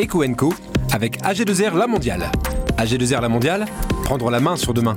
Eco Co avec AG2R La Mondiale. AG2R La Mondiale, prendre la main sur demain.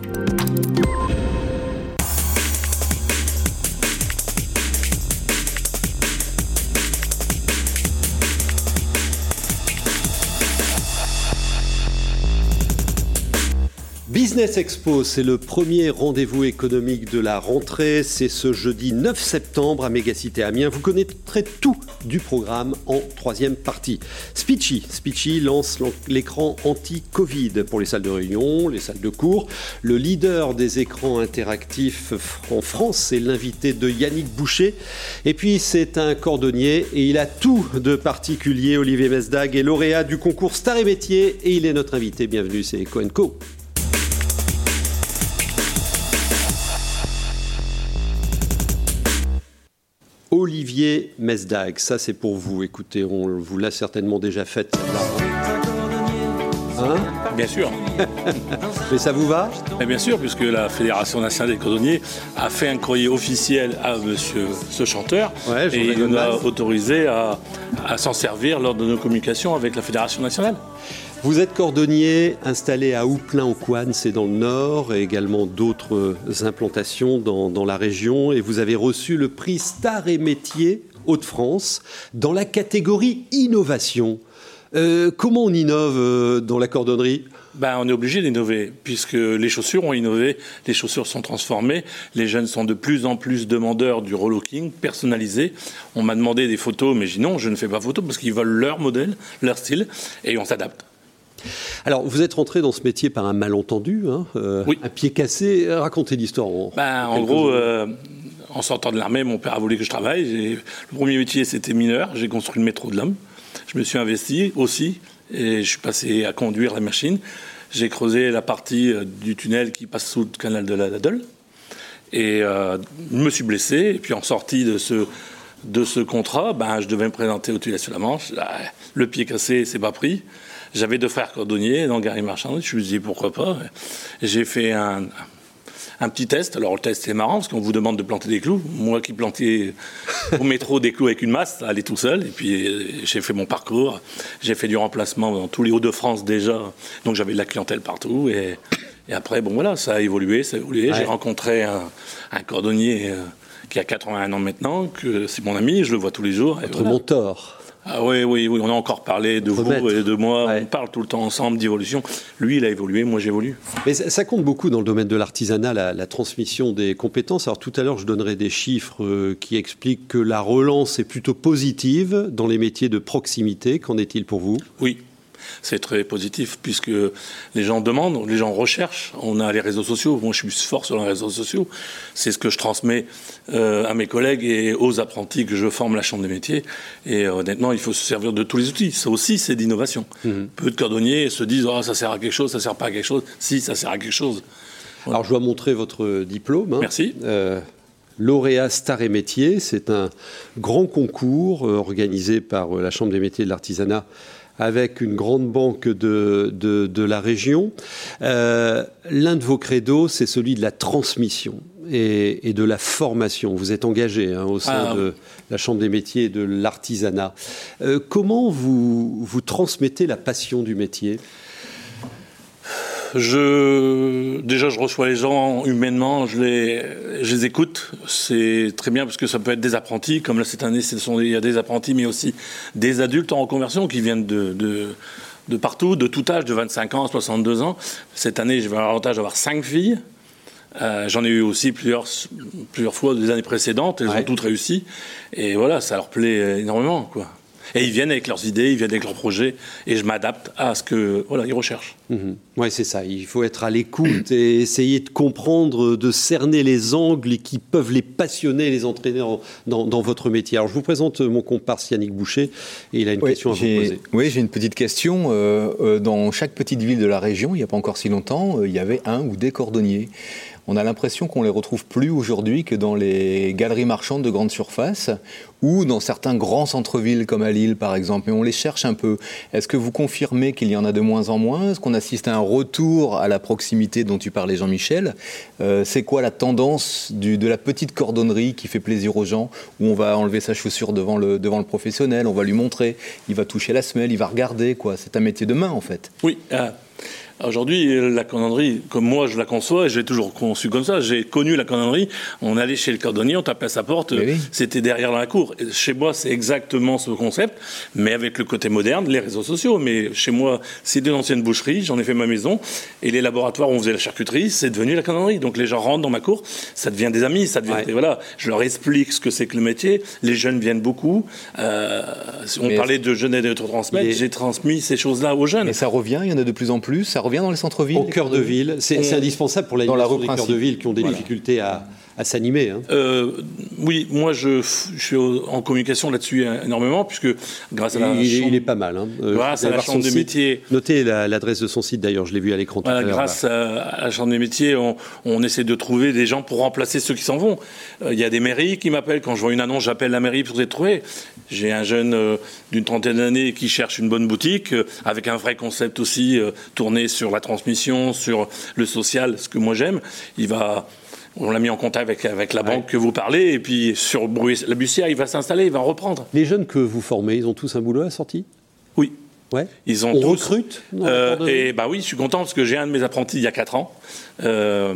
Business Expo, c'est le premier rendez-vous économique de la rentrée. C'est ce jeudi 9 septembre à Mégacité Amiens. Vous connaîtrez tout du programme en troisième partie. Speechy, Speechy lance l'écran anti-Covid pour les salles de réunion, les salles de cours. Le leader des écrans interactifs en France, c'est l'invité de Yannick Boucher. Et puis c'est un cordonnier et il a tout de particulier. Olivier Mesdag est lauréat du concours Star et Métier et il est notre invité. Bienvenue, c'est Cohen Co. Olivier Mesdag. Ça, c'est pour vous. Écoutez, on vous l'a certainement déjà faite. Hein bien sûr. Mais ça vous va? Bien sûr, puisque la Fédération nationale des cordonniers a fait un courrier officiel à monsieur ce chanteur et il nous a autorisé à s'en servir lors de nos communications avec la Fédération nationale. Vous êtes cordonnier installé à Houplin-au-Couane, c'est dans le nord, et également d'autres implantations dans, la région. Et vous avez reçu le prix Star et Métier Hauts-de-France dans la catégorie innovation. Euh, comment on innove euh, dans la cordonnerie? Ben, on est obligé d'innover, puisque les chaussures ont innové, les chaussures sont transformées, les jeunes sont de plus en plus demandeurs du relooking personnalisé. On m'a demandé des photos, mais j'ai dit non, je ne fais pas photo parce qu'ils veulent leur modèle, leur style, et on s'adapte. Alors, vous êtes rentré dans ce métier par un malentendu, hein, euh, un pied cassé. Racontez l'histoire. En, ben, en gros, euh, en sortant de l'armée, mon père a voulu que je travaille. Le premier métier, c'était mineur. J'ai construit le métro de l'homme. Je me suis investi aussi et je suis passé à conduire la machine. J'ai creusé la partie euh, du tunnel qui passe sous le canal de la Dadole. Et je me suis blessé. Et puis, en sortie de ce, de ce contrat, ben, je devais me présenter au tunnel sur la Manche. Le pied cassé, c'est pas pris. J'avais deux frères cordonniers dans Gary Marchand. Je me suis dit pourquoi pas. J'ai fait un, un petit test. Alors le test est marrant parce qu'on vous demande de planter des clous. Moi qui plantais au métro des clous avec une masse, ça allait tout seul. Et puis j'ai fait mon parcours. J'ai fait du remplacement dans tous les Hauts-de-France déjà. Donc j'avais de la clientèle partout. Et, et, après, bon voilà, ça a évolué, ça a évolué. J'ai rencontré un, un cordonnier euh, qui a 81 ans maintenant, que c'est mon ami, je le vois tous les jours. Votre mentor. Ah oui, oui, oui, on a encore parlé de vous et de moi. On parle tout le temps ensemble d'évolution. Lui, il a évolué, moi j'évolue. Mais ça, compte beaucoup dans le domaine de l'artisanat, la, transmission des compétences. Alors tout à l'heure, je donnerai des chiffres euh, qui expliquent que la relance est plutôt positive dans les métiers de proximité. Qu'en est-il pour vous? Oui, c'est très positif puisque les gens demandent, les gens recherchent. On a les réseaux sociaux. Moi, je suis fort sur les réseaux sociaux. C'est ce que je transmets euh, à mes collègues et aux apprentis que je forme la Chambre des métiers. Et euh, honnêtement, il faut se servir de tous les outils. Ça aussi, c'est d'innovation. Mhm. Peu de cordonniers se disent oh, ça sert à quelque chose, ça sert pas à quelque chose. Si, ça sert à quelque chose. Alors, je dois montrer votre diplôme. Hein. Merci. Euh, lauréat Star et Métiers, c'est un grand concours organisé par la Chambre des métiers de l'artisanat avec une grande banque de, de, la région. Euh, l'un de vos credos, c'est celui de la transmission et, de la formation. Vous êtes engagé hein, au sein ah. de la Chambre des métiers et de l'artisanat. Euh, comment vous, vous transmettez la passion du métier? Je, déjà, je reçois les gens humainement, je les, je les écoute. C'est très bien parce que ça peut être des apprentis, comme là cette année, ce sont, il y a des apprentis, mais aussi des adultes en reconversion qui viennent de, de, de partout, de tout âge, de 25 ans à 62 ans. Cette année, j'ai eu l'avantage d'avoir cinq filles. Euh, J'en ai eu aussi plusieurs, plusieurs fois des années précédentes. Elles ont toutes réussi. Et voilà, ça leur plaît énormément, quoi. Et ils viennent avec leurs idées, ils viennent avec leurs projets, et je m'adapte à ce que voilà ils recherchent. Mhm. Oui, c'est ça. Il faut être à l'écoute et essayer de comprendre, de cerner les angles qui peuvent les passionner, les entraîner dans, votre métier. Alors, je vous présente mon comparse Yannick Boucher, et il a une question à vous poser. Oui, j'ai une petite question. Euh, euh, dans chaque petite ville de la région, il n'y a pas encore si longtemps, euh, il y avait un ou des cordonniers. On a l'impression qu'on les retrouve plus aujourd'hui que dans les galeries marchandes de grande surface ou dans certains grands centres-villes comme à Lille par exemple, et on les cherche un peu. Est-ce que vous confirmez qu'il y en a de moins en moins? Est-ce qu'on assiste à un retour à la proximité dont tu parlais Jean-Michel? Euh, C'est quoi la tendance de la petite cordonnerie qui fait plaisir aux gens, où on va enlever sa chaussure devant le, devant le professionnel, on va lui montrer, il va toucher la semelle, il va regarder, quoi? C'est un métier de main en fait. Oui. Euh, Aujourd'hui, la cordonnerie, comme moi je la conçois, et j'ai toujours conçu comme ça, j'ai connu la cordonnerie, on allait chez le cordonnier, on tapait à sa porte, c'était derrière dans la cour. chez moi, c'est exactement ce concept, mais avec le côté moderne, les réseaux sociaux. Mais chez moi, c'est une ancienne boucherie, j'en ai fait ma maison, et les laboratoires où on faisait la charcuterie, c'est devenu la cordonnerie. Donc les gens rentrent dans ma cour, ça devient des amis, ça devient, voilà, je leur explique ce que c'est que le métier, les jeunes viennent beaucoup. Euh, on parlait de jeunes et de transmettre, j'ai transmis ces choses-là aux jeunes. Et ça revient, il y en a de plus en plus, ça revient dans les centres-villes Au cœur de ville. C'est indispensable pour la dans la rue des cœurs de ville qui ont des difficultés à, à s'animer. Hein. Euh, oui, moi je, suis en communication là-dessus énormément, puisque grâce à la il, chambre, il est pas mal. Hein. Euh, grâce à la Chambre des métiers. Notez l'adresse de son site d'ailleurs, je l'ai vu à l'écran tout à l'heure. Grâce à, la Chambre des métiers, on, essaie de trouver des gens pour remplacer ceux qui s'en vont. Euh, il y a des mairies qui m'appellent. Quand je vois une annonce, j'appelle la mairie pour les trouver. J'ai un jeune d'une trentaine d'années qui cherche une bonne boutique, avec un vrai concept aussi, tourné sur la transmission, sur le social, ce que moi j'aime. Il va on l'a mis en contact avec, avec la banque que vous parlez, et puis sur la Bussière, il va s'installer, il va reprendre. Les jeunes que vous formez, ils ont tous un boulot à la sortie? Oui. Ouais. Ils ont on recrute euh, Et bah oui, je suis content parce que j'ai un de mes apprentis il y a 4 ans euh,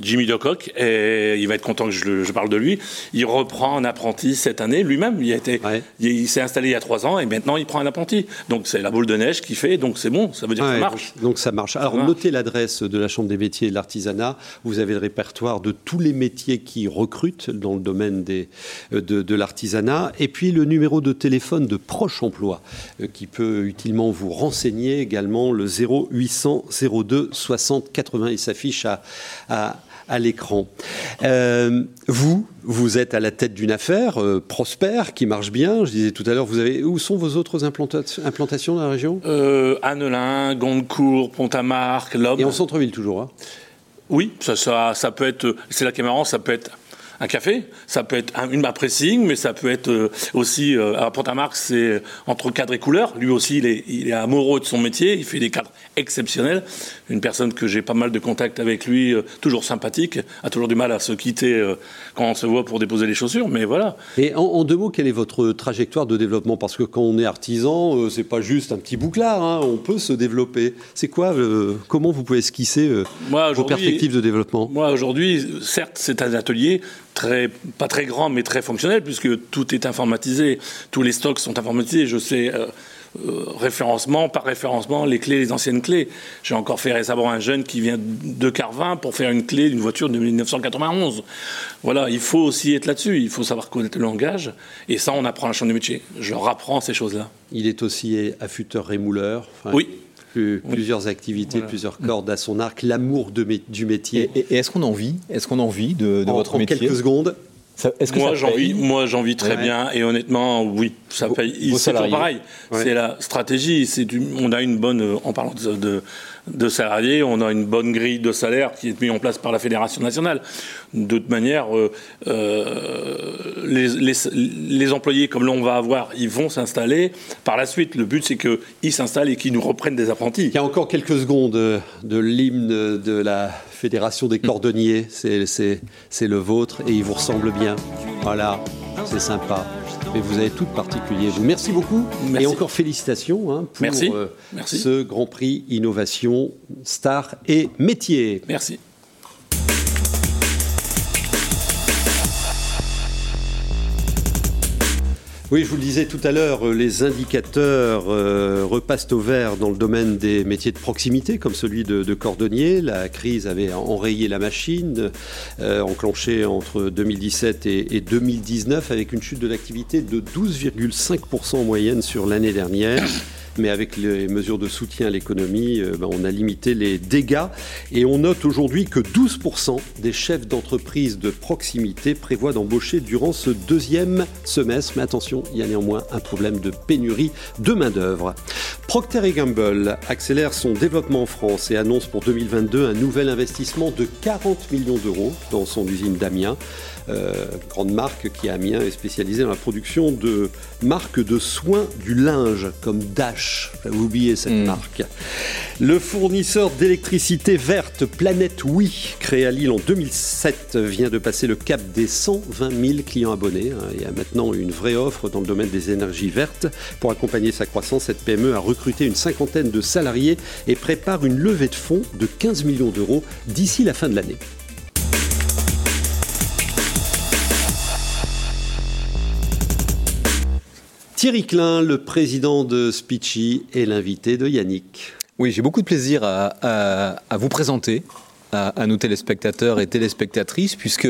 Jimmy Docock, et il va être content que je, parle de lui. Il reprend un apprenti cette année lui-même. Il, a été, il, s'est installé il y a trois ans et maintenant il prend un apprenti. Donc c'est la boule de neige qui fait, donc c'est bon, ça veut dire que ça marche. Donc ça marche. Alors notez l'adresse de la Chambre des métiers et de l'artisanat. Vous avez le répertoire de tous les métiers qui recrutent dans le domaine des, euh, de, de l'artisanat. Et puis le numéro de téléphone de Proche Emploi euh, qui peut utilement vous renseigner également, le 0800 02 60 80 il s'affiche à, à, l'écran. Euh, vous, vous êtes à la tête d'une affaire euh, prospère qui marche bien. Je disais tout à l'heure, vous avez où sont vos autres implantations dans la région? Euh, Annelin, Gondecourt, Pont-à-Marc, Lomme. Et en centre-ville toujours. Hein? Oui, ça, ça, ça peut être. C'est là qui est marrant, ça peut être un café, ça peut être une map pressing, mais ça peut être euh, aussi, euh, à Pont-à-Marc, c'est entre cadre et couleur. Lui aussi, il est, il est, amoureux de son métier, il fait des cadres exceptionnels. Une personne que j'ai pas mal de contact avec lui, euh, toujours sympathique, a toujours du mal à se quitter quand on se voit pour déposer les chaussures, mais voilà. Et en, deux mots, quelle est votre trajectoire de développement? Parce que quand on est artisan, c'est pas juste un petit bouclard, hein, on peut se développer. C'est quoi, comment vous pouvez esquisser vos perspectives de développement? Moi, aujourd'hui, certes, c'est un atelier, très, pas très grand, mais très fonctionnel, puisque tout est informatisé, tous les stocks sont informatisés. Je sais, euh, euh, référencement par référencement, les clés, les anciennes clés. J'ai encore fait récemment un jeune qui vient de Carvin pour faire une clé d'une voiture de 1991. Voilà, il faut aussi être là-dessus, il faut savoir connaître le langage, et ça, on apprend à la chambre du métier. Je leur apprends ces choses-là. Il est aussi affûteur rémouleur. oui plusieurs activités, plusieurs cordes à son arc, l'amour du métier. Et, est-ce qu'on en vit? Est-ce qu'on en vit de, votre métier? En quelques secondes. Est-ce que moi, j'en vis, moi, j'en vis très bien, et honnêtement, oui, ça paye. C'est pareil. C'est la stratégie. C'est on a une bonne, en parlant de, de salariés, on a une bonne grille de salaire qui est mise en place par la Fédération nationale. De toute manière, euh, euh, les, employés, comme l'on va avoir, ils vont s'installer. Par la suite, le but, c'est qu'ils s'installent et qu'ils nous reprennent des apprentis. Il y a encore quelques secondes de l'hymne de la Fédération des cordonniers. C'est le vôtre et il vous ressemble bien. Voilà, c'est sympa mais vous avez tout particulier. Vous. Merci beaucoup et encore félicitations hein, pour euh, ce Grand Prix Innovation Star et Métier. Merci. Oui, je vous le disais tout à l'heure, euh, les indicateurs euh, repassent au vert dans le domaine des métiers de proximité, comme celui de, cordonnier. La crise avait enrayé la machine, euh, enclenchée entre 2017 et, et 2019, avec une chute de l'activité de 12,5% en moyenne sur l'année dernière mais avec les mesures de soutien à l'économie, euh, ben, on a limité les dégâts. Et on note aujourd'hui que 12% des chefs d'entreprise de proximité prévoient d'embaucher durant ce deuxième semestre. Mais attention, il y a néanmoins un problème de pénurie de main-d'œuvre. Procter Gamble accélère son développement en France et annonce pour 2022 un nouvel investissement de 40 millions d'euros dans son usine d'Amiens. Euh, grande marque qui à Amiens est spécialisée dans la production de marques de soins du linge comme Dash. Vous oubliez cette hmm. marque. Le fournisseur d'électricité verte Planète Oui, créé à Lille en 2007, vient de passer le cap des 120 000 clients abonnés et a maintenant une vraie offre dans le domaine des énergies vertes. Pour accompagner sa croissance, cette PME a recruté une cinquantaine de salariés et prépare une levée de fonds de 15 millions d'euros d'ici la fin de l'année. Thierry Klein, le président de Speechy, est l'invité de Yannick. Oui, j'ai beaucoup de plaisir à, vous présenter à, nos téléspectateurs et téléspectatrices, puisque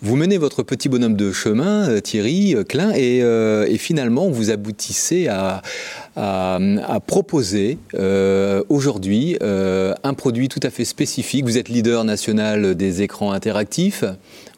vous menez votre petit bonhomme de chemin, euh, Thierry euh, Klein, euh, et, finalement vous aboutissez à, proposer aujourd'hui un produit tout à fait spécifique. Vous êtes leader national des écrans interactifs.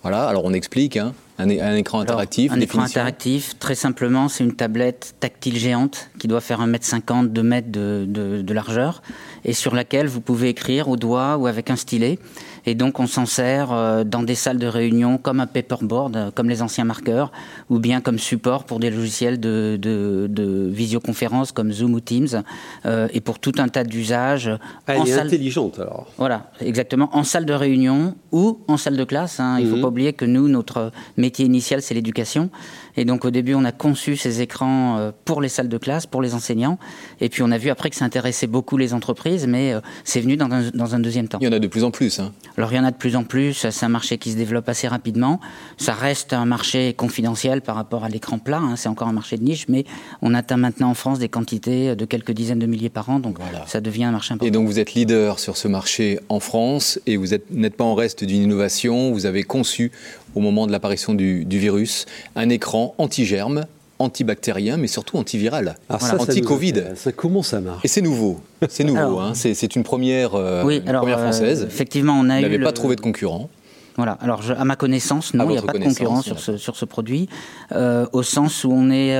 Voilà, alors on explique. Hein. Un, écran interactif Un écran interactif, très simplement, c'est une tablette tactile géante qui doit faire 1m50, 2 mètres de, de largeur et sur laquelle vous pouvez écrire au doigt ou avec un stylet. Et donc on s'en sert euh, dans des salles de réunion comme un paperboard, euh, comme les anciens marqueurs, ou bien comme support pour des logiciels de, de, visioconférence comme Zoom ou Teams, euh, et pour tout un tas d'usages. Elle est intelligente alors. Voilà, exactement. En salle de réunion ou en salle de classe. Hein. Il ne faut mhm. pas oublier que nous, notre métier initial, c'est l'éducation. Et donc au début, on a conçu ces écrans pour les salles de classe, pour les enseignants. Et puis on a vu après que ça intéressait beaucoup les entreprises, mais c'est venu dans un, dans un, deuxième temps. Il y en a de plus en plus. Hein. Alors il y en a de plus en plus, c'est un marché qui se développe assez rapidement. Ça reste un marché confidentiel par rapport à l'écran plat, hein. c'est encore un marché de niche, mais on atteint maintenant en France des quantités de quelques dizaines de milliers par an, donc ça devient un marché important. Et donc vous êtes leader sur ce marché en France et vous n'êtes pas en reste d'une innovation, vous avez conçu au moment de l'apparition du, du virus un écran anti-germe antibactérien, mais surtout antiviral, anti-Covid. comment ça marche? Et c'est nouveau. C'est nouveau. Hein. c'est une première, euh, première euh, française. effectivement, on a eu. pas trouvé de concurrent. Voilà. Alors, à ma connaissance, non, il n'y a pas de concurrent sur, ce, sur ce produit, euh, au sens où on est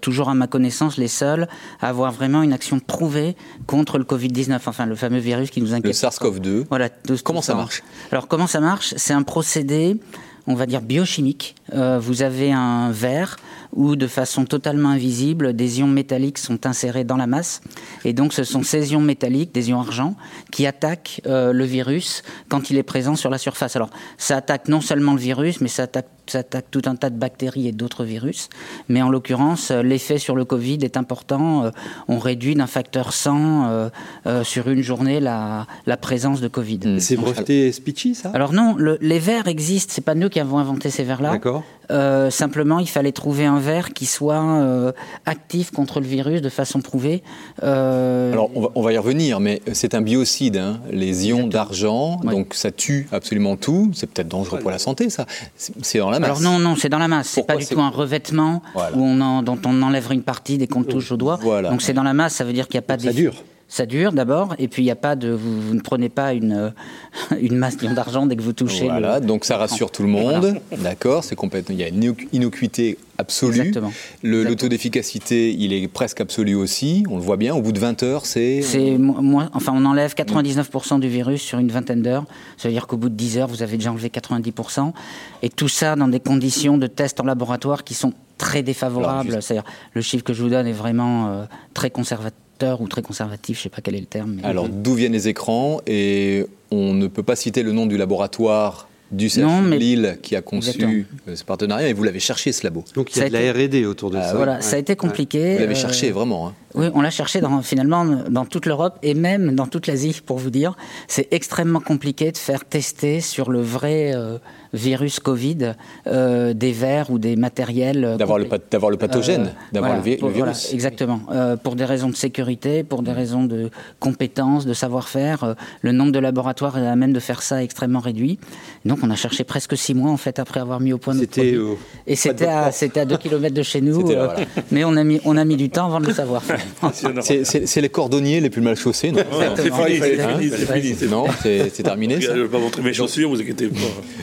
toujours, à ma connaissance, les seuls à avoir vraiment une action prouvée contre le Covid-19, enfin le fameux virus qui nous inquiète. Le SARS-CoV-2. Voilà. comment ça marche? Alors, comment ça marche? C'est un procédé, on va dire biochimique. vous avez un verre où de façon totalement invisible, des ions métalliques sont insérés dans la masse. Et donc ce sont ces ions métalliques, des ions argent, qui attaquent euh, le virus quand il est présent sur la surface. Alors ça attaque non seulement le virus, mais ça attaque ça attaque tout un tas de bactéries et d'autres virus. Mais en l'occurrence, euh, l'effet sur le Covid est important. Euh, on réduit d'un facteur 100 euh, sur une journée la, la présence de Covid. C'est breveté Speechy, ça? Alors non, les verres existent. C'est pas nous qui avons inventé ces verres-là. D'accord. simplement, il fallait trouver un verre qui soit actif contre le virus de façon prouvée. Alors, on va, y revenir, mais c'est un biocide, hein. les ions d'argent, donc ça tue absolument tout. C'est peut-être dangereux pour la santé, ça. C'est dans la alors non, non, c'est dans la masse. C'est pas du tout un revêtement où on dont on enlève une partie dès qu'on touche au doigt. Donc c'est dans la masse, ça veut dire qu'il n'y a pas de. Ça dure. Ça dure d'abord, et puis il n'y a pas de, vous, ne prenez pas une, une masse d'argent dès que vous touchez. Voilà, donc ça rassure tout le monde, d'accord, c'est complètement, il y a une innocuité absolue. Exactement. Le, taux d'efficacité, il est presque absolu aussi, on le voit bien, au bout de 20 heures, c'est... C'est moins, enfin on enlève 99% du virus sur une vingtaine d'heures, ça veut dire qu'au bout de 10 heures, vous avez déjà enlevé 90%, et tout ça dans des conditions de test en laboratoire qui sont très défavorables, c'est-à-dire le chiffre que je vous donne est vraiment euh, très conservateur ou très conservatif, je ne sais pas quel est le terme. Alors d'où viennent les écrans Et on ne peut pas citer le nom du laboratoire du CHU Lille qui a conçu euh, ce partenariat et vous l'avez cherché ce labo. Donc il y a, de la R&D autour de ah, ça. Voilà, ça a été compliqué. Vous l'avez euh, cherché vraiment. Hein. Oui, on l'a cherché dans, finalement dans toute l'Europe et même dans toute l'Asie pour vous dire. C'est extrêmement compliqué de faire tester sur le vrai euh, virus Covid euh, des verres ou des matériels. Euh, d'avoir le, d'avoir le pathogène, euh, d'avoir le, virus. exactement. pour des raisons de sécurité, pour des raisons de compétences, de savoir-faire, le nombre de laboratoires à même de faire ça extrêmement réduit. Donc on a cherché presque six mois en fait après avoir mis au point notre produit. Et c'était à, c'était à 2 km de chez nous. mais on a, mis, on a mis du temps avant de le savoir. C'est les cordonniers les plus mal chaussés, non C'est fini, c'est fini. Non, c'est terminé. Je ne vais pas montrer mes chaussures, vous inquiétez pas.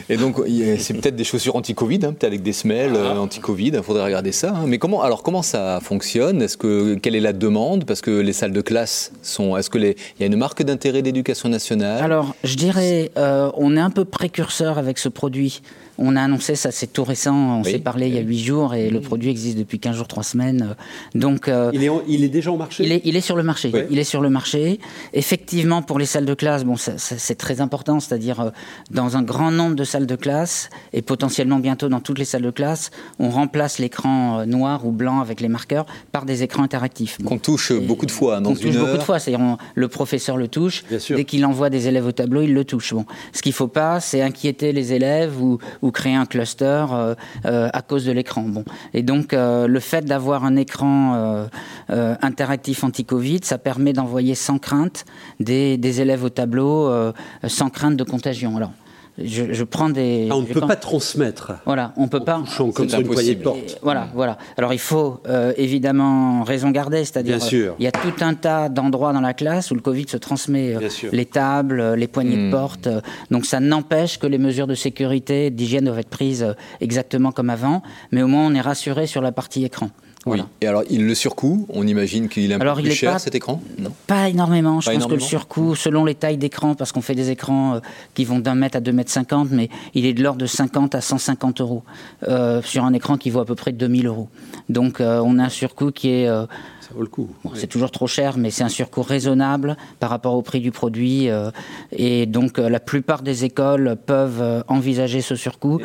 Et donc, c'est peut-être des chaussures anti-Covid, hein, peut-être avec des semelles ah. anti-Covid. Il faudrait regarder ça. Hein. Mais comment, alors, comment ça fonctionne? Est-ce que quelle est la demande? Parce que les salles de classe sont. Est-ce que il y a une marque d'intérêt d'éducation nationale? Alors, je dirais, euh, on est un peu précurseur avec ce produit. On a annoncé ça, c'est tout récent. On s'est parlé il y a huit jours et le produit existe depuis 15 jours, 3 semaines. Donc, euh, il, est il est déjà au marché? il est, il est sur le marché. Il est sur le marché. Effectivement, pour les salles de classe, bon, c'est très important, c'est-à-dire euh, dans un grand nombre de salles de classe et potentiellement bientôt dans toutes les salles de classe, on remplace l'écran euh, noir ou blanc avec les marqueurs par des écrans interactifs. Qu'on touche beaucoup de fois dans on touche beaucoup de fois, c'est-à-dire le professeur le touche. Dès qu'il envoie des élèves au tableau, il le touche. Bon, ce qu'il ne faut pas, c'est inquiéter les élèves ou ou créer un cluster euh, euh, à cause de l'écran. Bon. Et donc, euh, le fait d'avoir un écran interactif anti-Covid, ça permet d'envoyer sans crainte des, élèves au tableau, sans crainte de contagion. Alors, je, prends des. Ah, on ne peut pas transmettre. Voilà, on peut pas. comme sur une poignée de porte. voilà, voilà. Alors il faut euh, évidemment raison garder, c'est-à-dire euh, il y a tout un tas d'endroits dans la classe où le Covid se transmet, euh, les tables, les poignées de hmm. porte. donc ça n'empêche que les mesures de sécurité, d'hygiène doivent être prises exactement comme avant, mais au moins on est rassuré sur la partie écran. Oui. Et alors, il le surcoût, on imagine qu'il est un peu plus cher cet écran? Non. Pas énormément. Je pense que le surcoût, selon les tailles d'écran, parce qu'on fait des écrans euh, qui vont d'un mètre à deux mètres cinquante, mais il est de l'ordre de 50 à 150 euros euh, sur un écran qui vaut à peu près 2000 euros. Donc, euh, on a un surcoût qui est. Ça vaut le coup. C'est toujours trop cher, mais c'est un surcoût raisonnable par rapport au prix du produit. et donc, la plupart des écoles peuvent envisager ce surcoût.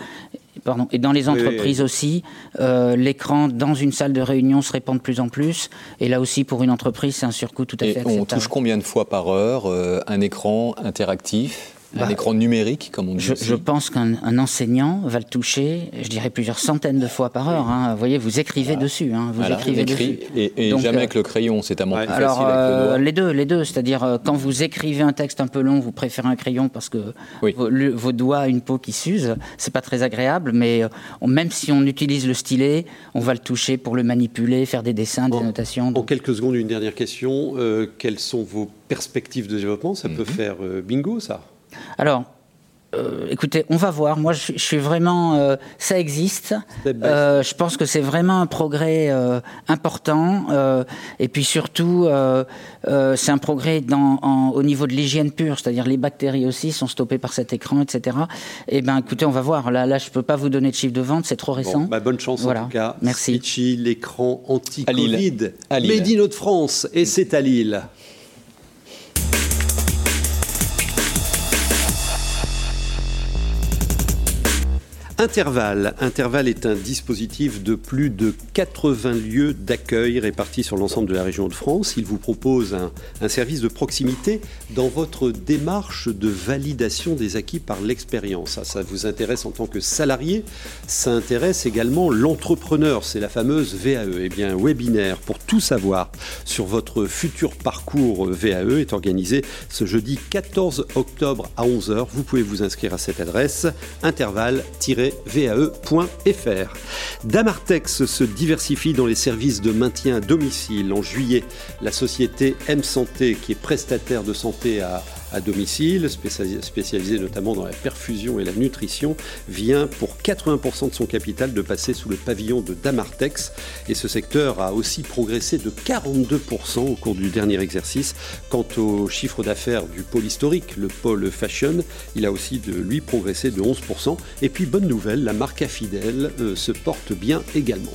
Et dans les entreprises aussi, euh, l'écran dans une salle de réunion se répand de plus en plus. Et là aussi, pour une entreprise, c'est un surcoût tout à fait acceptable. On touche combien de fois par heure euh, un écran interactif? Un bah, écran numérique, comme on dit. Je, je pense qu'un enseignant va le toucher, je dirais plusieurs centaines de fois par heure. Hein. Vous voyez, vous écrivez dessus. Hein. Vous écrivez dessus. Et, jamais euh, avec le crayon, c'est à mon plus Alors, euh, les deux, les deux. C'est-à-dire, euh, quand vous écrivez un texte un peu long, vous préférez un crayon parce que vos, doigts ont une peau qui s'use. C'est pas très agréable, mais même si on utilise le stylet, on va le toucher pour le manipuler, faire des dessins, des notations. En quelques secondes, une dernière question. quelles sont vos perspectives de développement? Ça peut mhm. faire bingo, ça alors, euh, écoutez, on va voir. Moi, je, suis vraiment. Euh, ça existe. Euh, je pense que c'est vraiment un progrès important. et puis surtout, c'est un progrès dans, au niveau de l'hygiène pure, c'est-à-dire les bactéries aussi sont stoppées par cet écran, etc. Et eh ben, écoutez, on va voir. Là, là, je peux pas vous donner de chiffre de vente, c'est trop récent. Bah, bonne chance en tout cas. Merci. l'écran anti-Covid, Made in France, et c'est à Lille. Intervalle. Intervalle est un dispositif de plus de 80 lieux d'accueil répartis sur l'ensemble de la région de France. Il vous propose un, service de proximité dans votre démarche de validation des acquis par l'expérience. Ça, ça vous intéresse en tant que salarié. Ça intéresse également l'entrepreneur. C'est la fameuse VAE. Eh bien, webinaire pour tout savoir sur votre futur parcours VAE est organisé ce jeudi 14 octobre à 11h. Vous pouvez vous inscrire à cette adresse intervalle- vae.fr. Damartex se diversifie dans les services de maintien à domicile. En juillet, la société M Santé, qui est prestataire de santé à à domicile, spécialisé notamment dans la perfusion et la nutrition, vient pour 80% de son capital de passer sous le pavillon de Damartex. Et ce secteur a aussi progressé de 42% au cours du dernier exercice. Quant au chiffre d'affaires du pôle historique, le pôle fashion, il a aussi de lui progressé de 11%. Et puis bonne nouvelle, la marque Affidel euh, se porte bien également.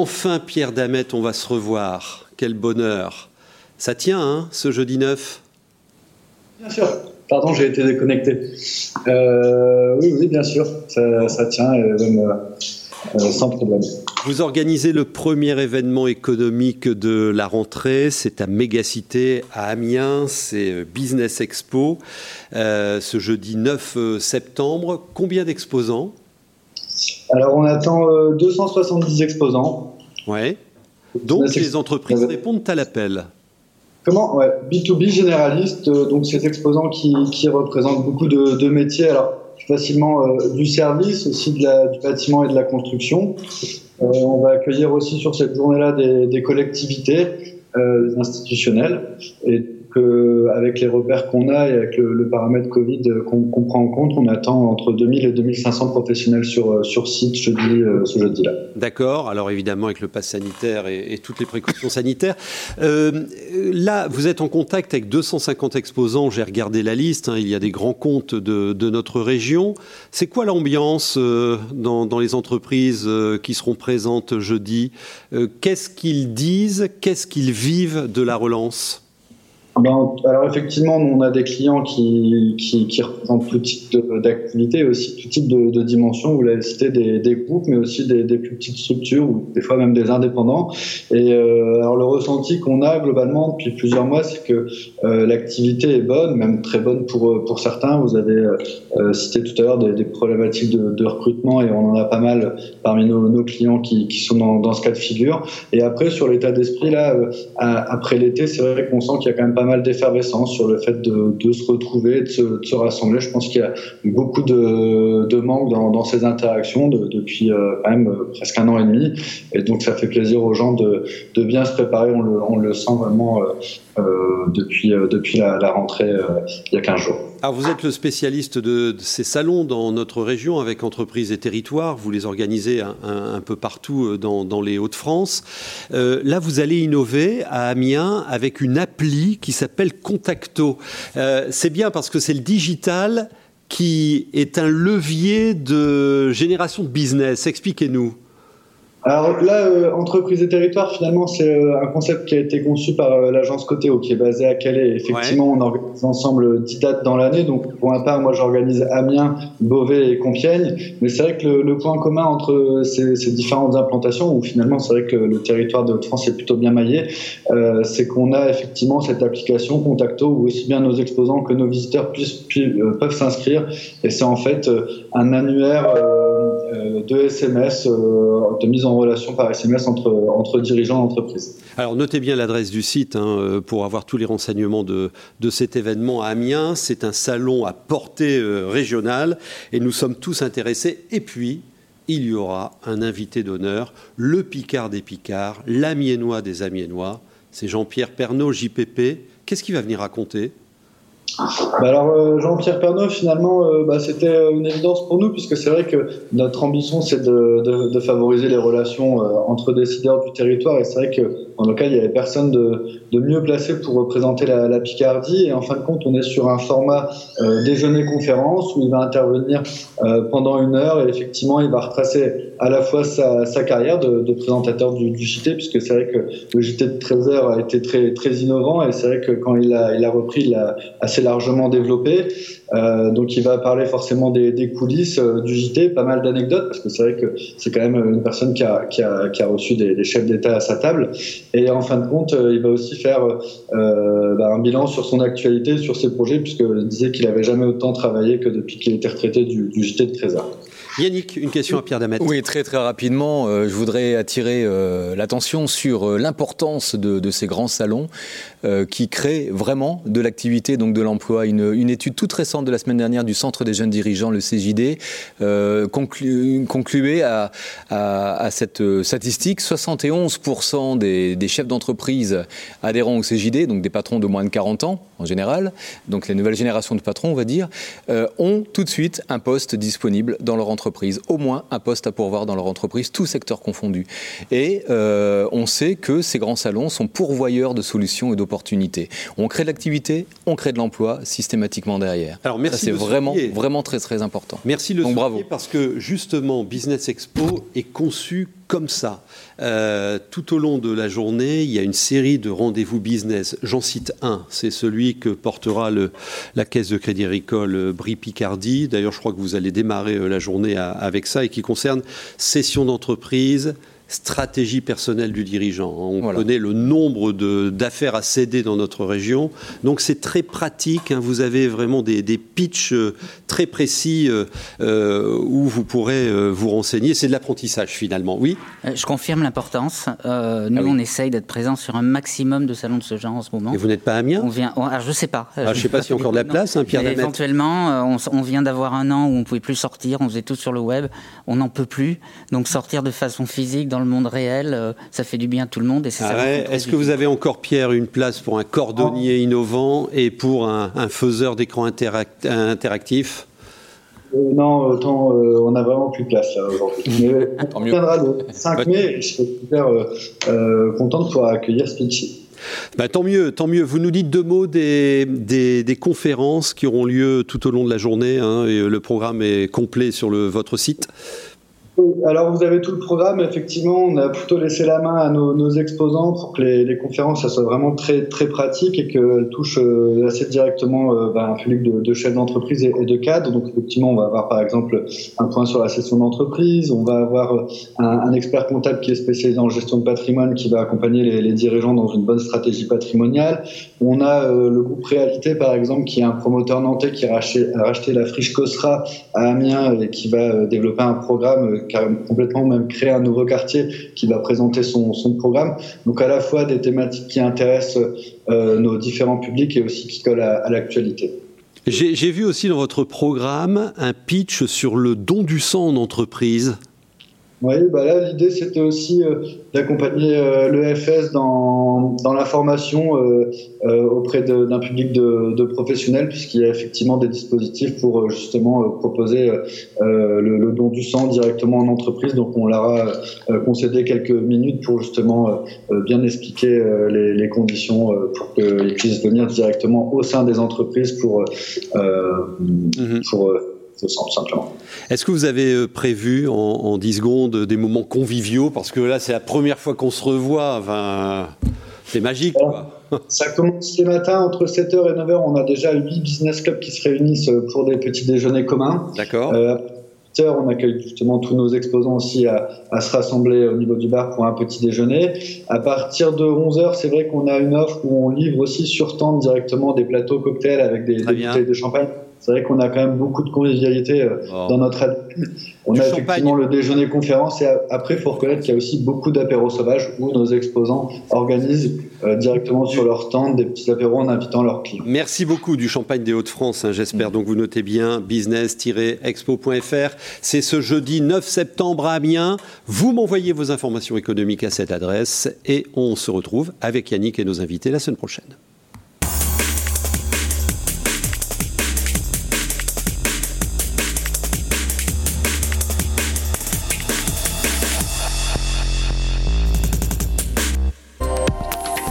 Enfin, Pierre Damet, on va se revoir. Quel bonheur. Ça tient, hein, ce jeudi 9 Bien sûr. Pardon, j'ai été déconnecté. Euh, oui, oui, bien sûr. Ça, tient, euh, sans problème. Vous organisez le premier événement économique de la rentrée, c'est à Mégacité à Amiens, c'est Business Expo, euh, ce jeudi 9 septembre. Combien d'exposants? Alors, on attend 270 euh, exposants. Ouais. Donc, les entreprises répondent à l'appel. Comment? Ouais. B2B généraliste, euh, donc ces exposants qui, représentent beaucoup de, métiers. Alors, facilement du service, aussi du bâtiment et de la construction. on va accueillir aussi sur cette journée-là des, des collectivités institutionnelles et avec les repères qu'on a et avec le, paramètre Covid qu'on prend en compte, on attend entre 2000 et 2500 professionnels sur, euh, sur site jeudi, euh, ce jeudi-là. D'accord. Alors évidemment avec le pass sanitaire et, toutes les précautions sanitaires. Euh, là, vous êtes en contact avec 250 exposants. J'ai regardé la liste. Hein. il y a des grands comptes de, de notre région. C'est quoi l'ambiance dans, les entreprises qui seront présentes jeudi? Qu'est-ce qu'ils disent? Qu'est-ce qu'ils vivent de la relance? Ben, alors effectivement, on a des clients qui, qui, tout type d'activité aussi tout type de, dimension. Vous l'avez cité, des, groupes, mais aussi des, plus petites structures ou des fois même des indépendants. Et euh, alors le ressenti qu'on a globalement depuis plusieurs mois, c'est que euh, l'activité est bonne, même très bonne pour certains. Vous avez euh, cité tout à l'heure des, problématiques de, recrutement et on en a pas mal parmi nos, clients qui, sont dans, dans, ce cas de figure. Et après sur l'état d'esprit là, après l'été, c'est vrai qu'on sent qu'il y a quand même pas mal d'effervescence sur le fait de, se retrouver, de se, rassembler. Je pense qu'il y a beaucoup de, de manque dans, ces interactions de, depuis euh, quand même euh, presque un an et demi. Et donc ça fait plaisir aux gens de, bien se préparer. On le, sent vraiment euh, depuis, depuis la, la rentrée il y a 15 jours. Vous êtes le spécialiste de, ces salons dans notre région avec entreprises et territoires. Vous les organisez un, peu partout dans, dans les Hauts-de-France. Euh, là, vous allez innover à Amiens avec une appli qui s'appelle Contacto. Euh, c'est bien parce que c'est le digital qui est un levier de génération de business. Expliquez-nous. Alors là, euh, entreprise et territoire, finalement, c'est euh, un concept qui a été conçu par euh, l'agence Cotéo, qui est basée à Calais. Effectivement, on organise ensemble 10 dates dans l'année. Donc, pour ma part, moi, j'organise Amiens, Beauvais et Compiègne. Mais c'est vrai que le, le, point commun entre ces, ces, différentes implantations, où finalement, c'est vrai que le territoire de Haute-France est plutôt bien maillé, c'est qu'on a effectivement cette application Contacto, où aussi bien nos exposants que nos visiteurs puissent, peuvent s'inscrire. Et c'est en fait un annuaire de SMS, de mise en relation par SMS entre, entre dirigeants d'entreprise. Alors notez bien l'adresse du site hein, euh, pour avoir tous les renseignements de, de cet événement à Amiens. C'est un salon à portée euh, régionale et nous sommes tous intéressés. Et puis, il y aura un invité d'honneur, le Picard des Picards, l'Amiénois des Amiénois. C'est Jean-Pierre Pernaud, JPP. Qu'est-ce qu'il va venir raconter? Bah alors euh, Jean-Pierre Pernaud, finalement, euh, bah, c'était une évidence pour nous puisque c'est vrai que notre ambition c'est de, de, de, favoriser les relations euh, entre décideurs du territoire. Et c'est vrai qu'en local il y avait personne de, de, mieux placé pour représenter la, la, Picardie. Et en fin de compte on est sur un format déjeuner-conférence où il va intervenir pendant une heure. Et effectivement il va retracer à la fois sa, sa carrière de, de présentateur du, du, JT puisque c'est vrai que le JT de 13 heures a été très, très innovant et c'est vrai que quand il a, il a repris il a assez largement développé. Euh, donc il va parler forcément des, des coulisses euh, du JT, pas mal d'anecdotes, parce que c'est vrai que c'est quand même une personne qui a, qui a, qui a reçu des, des chefs d'État à sa table. Et en fin de compte, euh, il va aussi faire euh, bah, un bilan sur son actualité, sur ses projets, puisqu'il disait qu'il avait jamais autant travaillé que depuis qu'il était retraité du, du JT de Trésor. Yannick, une question à Pierre Damet. Oui, très très rapidement, euh, je voudrais attirer euh, l'attention sur euh, l'importance de, de, ces grands salons euh, qui créent vraiment de l'activité, donc de l'emploi. Une, étude toute récente de la semaine dernière du Centre des jeunes dirigeants, le CJD, euh, conclu, concluait à, cette statistique 71% des, chefs d'entreprise adhérents au CJD, donc des patrons de moins de 40 ans en général, donc les nouvelles générations de patrons, on va dire, ont tout de suite un poste disponible dans leur entreprise au moins un poste à pourvoir dans leur entreprise, tout secteur confondu. Et euh, on sait que ces grands salons sont pourvoyeurs de solutions et d'opportunités. On crée de l'activité, on crée de l'emploi systématiquement derrière. Alors merci. C'est vraiment, vraiment très très important. Merci le Donc, bravo. parce que justement Business Expo est conçu comme ça. Euh, tout au long de la journée, il y a une série de rendez-vous business. J'en cite un, c'est celui que portera le, la Caisse de Crédit Agricole euh, Brie Picardie. D'ailleurs, je crois que vous allez démarrer euh, la journée à, avec ça et qui concerne session d'entreprise, stratégie personnelle du dirigeant. On voilà. connaît le nombre d'affaires à céder dans notre région. Donc c'est très pratique. Hein. Vous avez vraiment des, des pitchs très précis où vous pourrez vous renseigner. C'est de l'apprentissage finalement, oui? Je confirme l'importance. nous, ah on essaye d'être présents sur un maximum de salons de ce genre en ce moment. Et vous n'êtes pas Amiens? On vient, alors, Je ne sais pas. Ah, je ne sais pas s'il y a encore de la place, hein, Pierre Éventuellement, on, on, vient d'avoir un an où on ne pouvait plus sortir, on faisait tout sur le web, on n'en peut plus. Donc sortir de façon physique dans le monde réel, ça fait du bien à tout le monde. Ah est-ce que vous avez encore, Pierre, une place pour un cordonnier innovant et pour un, faiseur d'écran interactif? Euh, non, autant, euh, on n'a vraiment plus de place aujourd'hui. Mais on viendra le 5 mai je serai super euh, content de pouvoir accueillir Speechy. Bah, tant mieux, tant mieux. Vous nous dites deux mots des, des, conférences qui auront lieu tout au long de la journée. Hein, et le programme est complet sur le, votre site. Alors vous avez tout le programme. Effectivement, on a plutôt laissé la main à nos, exposants pour que les, conférences ça soit vraiment très très pratique et qu'elles touchent euh, assez directement euh, ben, un public de, chefs d'entreprise et, de cadres. Donc effectivement, on va avoir par exemple un point sur la session d'entreprise. On va avoir euh, un, expert comptable qui est spécialisé en gestion de patrimoine qui va accompagner les, dirigeants dans une bonne stratégie patrimoniale. On a le groupe Réalité par exemple qui est un promoteur nantais qui a racheté, la friche Cosra à Amiens et qui va développer un programme complètement même créé un nouveau quartier qui va présenter son, programme. Donc à la fois des thématiques qui intéressent euh, nos différents publics et aussi qui collent à, l'actualité. J'ai vu aussi dans votre programme un pitch sur le don du sang en entreprise. Oui, bah là, l'idée, c'était aussi euh, d'accompagner euh, l'EFS dans, dans la formation euh, auprès d'un public de, de professionnels, puisqu'il y a effectivement des dispositifs pour justement proposer le, don du sang directement en entreprise. Donc, on leur a concédé quelques minutes pour justement bien expliquer les, les, conditions pour qu'ils puissent venir directement au sein des entreprises pour, mmh. pour simplement. Est-ce que vous avez euh, prévu en, 10 secondes des moments conviviaux? Parce que là, c'est la première fois qu'on se revoit. Enfin, c'est magique. Ça commence les matins entre 7h et 9h. On a déjà 8 business clubs qui se réunissent pour des petits déjeuners communs. D'accord. Euh, on accueille justement tous nos exposants aussi à, se rassembler au niveau du bar pour un petit déjeuner. À partir de 11h, c'est vrai qu'on a une offre où on livre aussi sur tente directement des plateaux cocktails avec des, des bouteilles de champagne c'est vrai qu'on a quand même beaucoup de convivialité euh, oh. dans notre On a effectivement le déjeuner conférence et après, il faut reconnaître qu'il y a aussi beaucoup d'apéros sauvages où nos exposants organisent euh, directement sur leur stand des petits apéros en invitant leurs clients. Merci beaucoup du Champagne des Hauts-de-France. Hein, j'espère mm. donc vous notez bien business-expo.fr. C'est ce jeudi 9 septembre à Amiens. Vous m'envoyez vos informations économiques à cette adresse et on se retrouve avec Yannick et nos invités la semaine prochaine.